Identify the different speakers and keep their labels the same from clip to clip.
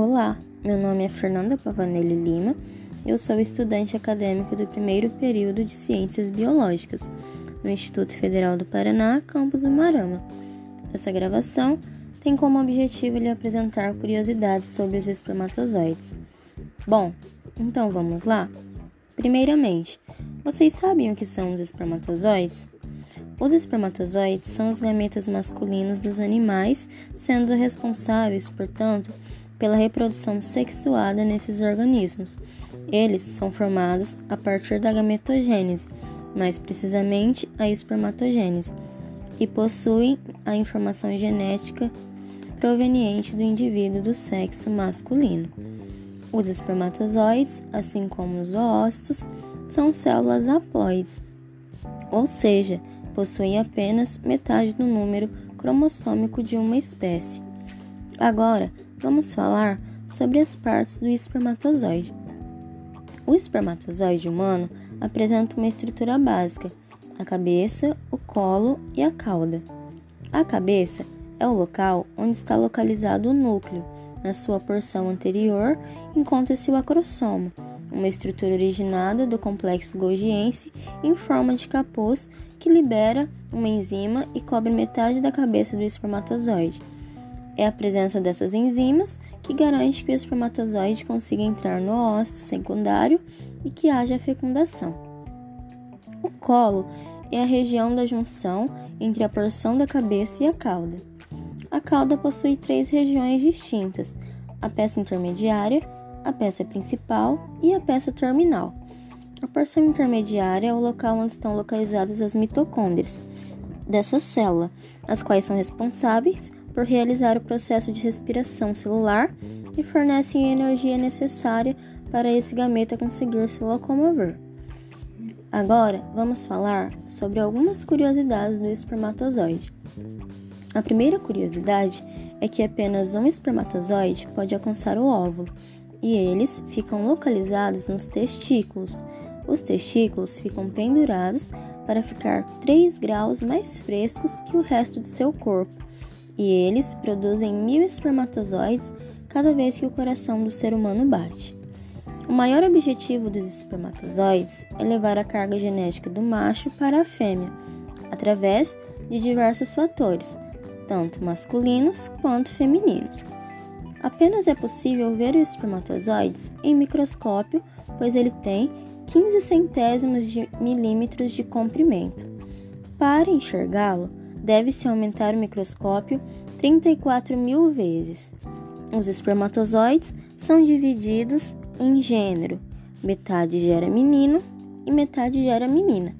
Speaker 1: Olá, meu nome é Fernanda Pavanelli Lima. Eu sou estudante acadêmico do primeiro período de Ciências Biológicas no Instituto Federal do Paraná, campus do Marama. Essa gravação tem como objetivo lhe apresentar curiosidades sobre os espermatozoides. Bom, então vamos lá? Primeiramente, vocês sabem o que são os espermatozoides? Os espermatozoides são os gametas masculinos dos animais, sendo responsáveis, portanto, pela reprodução sexuada nesses organismos. Eles são formados a partir da gametogênese, mais precisamente a espermatogênese, e possuem a informação genética proveniente do indivíduo do sexo masculino. Os espermatozoides, assim como os oócitos, são células haploides, ou seja, possuem apenas metade do número cromossômico de uma espécie. Agora, vamos falar sobre as partes do espermatozoide. O espermatozoide humano apresenta uma estrutura básica: a cabeça, o colo e a cauda. A cabeça é o local onde está localizado o núcleo. Na sua porção anterior encontra-se o acrosoma, uma estrutura originada do complexo golgiense em forma de capuz que libera uma enzima e cobre metade da cabeça do espermatozoide. É a presença dessas enzimas que garante que o espermatozoide consiga entrar no ósseo secundário e que haja fecundação. O colo é a região da junção entre a porção da cabeça e a cauda. A cauda possui três regiões distintas: a peça intermediária, a peça principal e a peça terminal. A porção intermediária é o local onde estão localizadas as mitocôndrias dessa célula, as quais são responsáveis por realizar o processo de respiração celular e fornecem a energia necessária para esse gameta conseguir se locomover. Agora, vamos falar sobre algumas curiosidades do espermatozoide. A primeira curiosidade é que apenas um espermatozoide pode alcançar o óvulo, e eles ficam localizados nos testículos. Os testículos ficam pendurados para ficar 3 graus mais frescos que o resto de seu corpo, e eles produzem mil espermatozoides cada vez que o coração do ser humano bate. O maior objetivo dos espermatozoides é levar a carga genética do macho para a fêmea, através de diversos fatores, tanto masculinos quanto femininos. Apenas é possível ver os espermatozoides em microscópio, pois ele tem 15 centésimos de milímetros de comprimento. Para enxergá-lo, deve-se aumentar o microscópio 34 mil vezes. Os espermatozoides são divididos em gênero, metade gera menino e metade gera menina.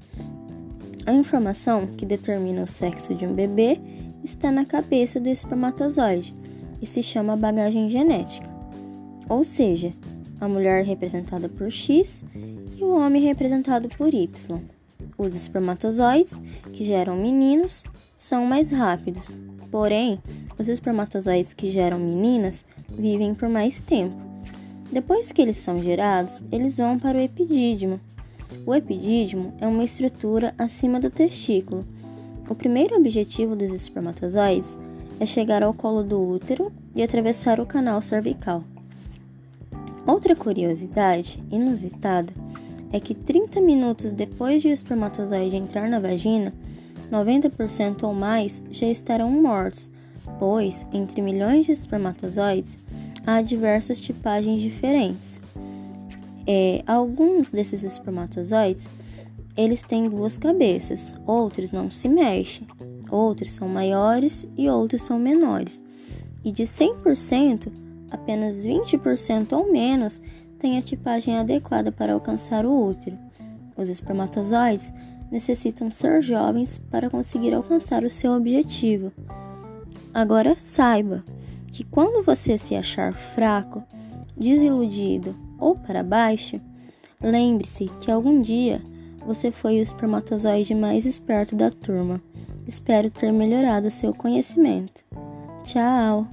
Speaker 1: A informação que determina o sexo de um bebê está na cabeça do espermatozoide e se chama bagagem genética. Ou seja, a mulher representada por X e o homem representado por Y. Os espermatozoides, que geram meninos, são mais rápidos, porém, os espermatozoides que geram meninas vivem por mais tempo. Depois que eles são gerados, eles vão para o epidídimo. O epidídimo é uma estrutura acima do testículo. O primeiro objetivo dos espermatozoides é chegar ao colo do útero e atravessar o canal cervical. Outra curiosidade inusitada é que 30 minutos depois de o espermatozoide entrar na vagina, 90% ou mais já estarão mortos, pois entre milhões de espermatozoides há diversas tipagens diferentes. É, alguns desses espermatozoides eles têm duas cabeças, outros não se mexem, outros são maiores e outros são menores. E de 100%, apenas 20% ou menos têm a tipagem adequada para alcançar o útero. Os espermatozoides necessitam ser jovens para conseguir alcançar o seu objetivo. Agora saiba que quando você se achar fraco, desiludido ou para baixo, lembre-se que algum dia você foi o espermatozoide mais esperto da turma. Espero ter melhorado seu conhecimento. Tchau!